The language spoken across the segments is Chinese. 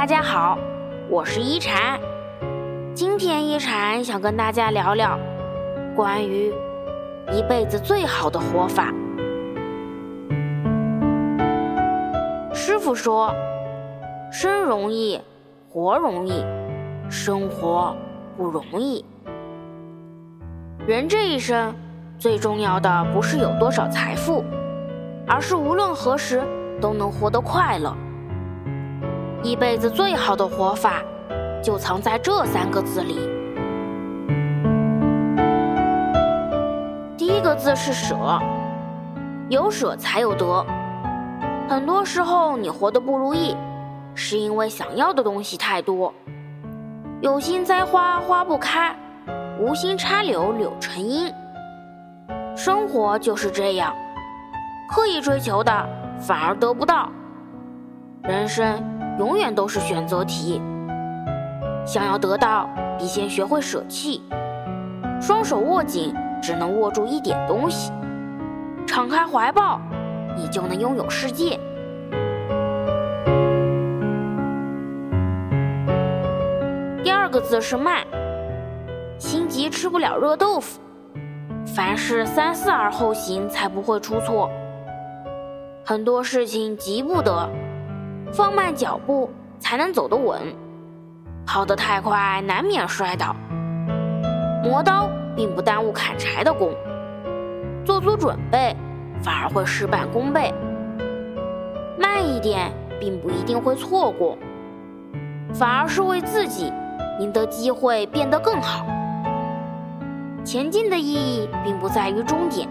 大家好，我是一禅。今天一禅想跟大家聊聊关于一辈子最好的活法。师傅说：“生容易，活容易，生活不容易。人这一生最重要的不是有多少财富，而是无论何时都能活得快乐。”一辈子最好的活法，就藏在这三个字里。第一个字是舍，有舍才有得。很多时候，你活得不如意，是因为想要的东西太多。有心栽花花不开，无心插柳柳成荫。生活就是这样，刻意追求的反而得不到。人生。永远都是选择题。想要得到，必先学会舍弃。双手握紧，只能握住一点东西；敞开怀抱，你就能拥有世界。第二个字是慢。心急吃不了热豆腐，凡事三思而后行，才不会出错。很多事情急不得。放慢脚步才能走得稳，跑得太快难免摔倒。磨刀并不耽误砍柴的功，做足准备反而会事半功倍。慢一点并不一定会错过，反而是为自己赢得机会变得更好。前进的意义并不在于终点，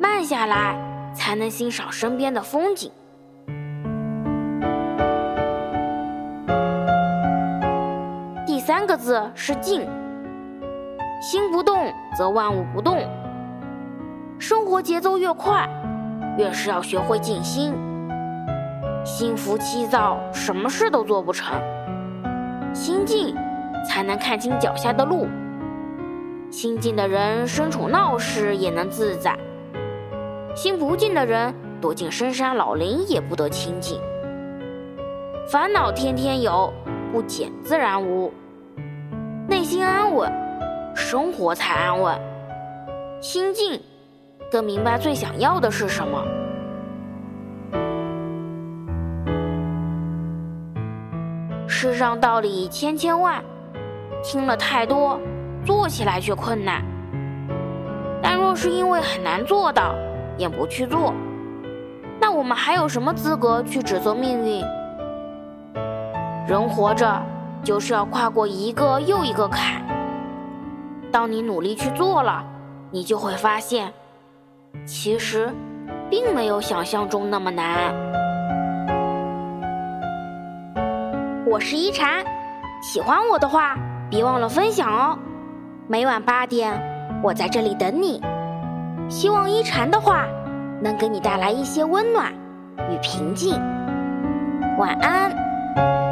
慢下来才能欣赏身边的风景。个字是静，心不动则万物不动。生活节奏越快，越是要学会静心。心浮气躁，什么事都做不成。心静，才能看清脚下的路。心静的人，身处闹市也能自在；心不静的人，躲进深山老林也不得清静。烦恼天天有，不减自然无。内心安稳，生活才安稳。心静，更明白最想要的是什么。世上道理千千万，听了太多，做起来却困难。但若是因为很难做到，也不去做，那我们还有什么资格去指责命运？人活着。就是要跨过一个又一个坎。当你努力去做了，你就会发现，其实并没有想象中那么难。我是一禅，喜欢我的话，别忘了分享哦。每晚八点，我在这里等你。希望一禅的话能给你带来一些温暖与平静。晚安。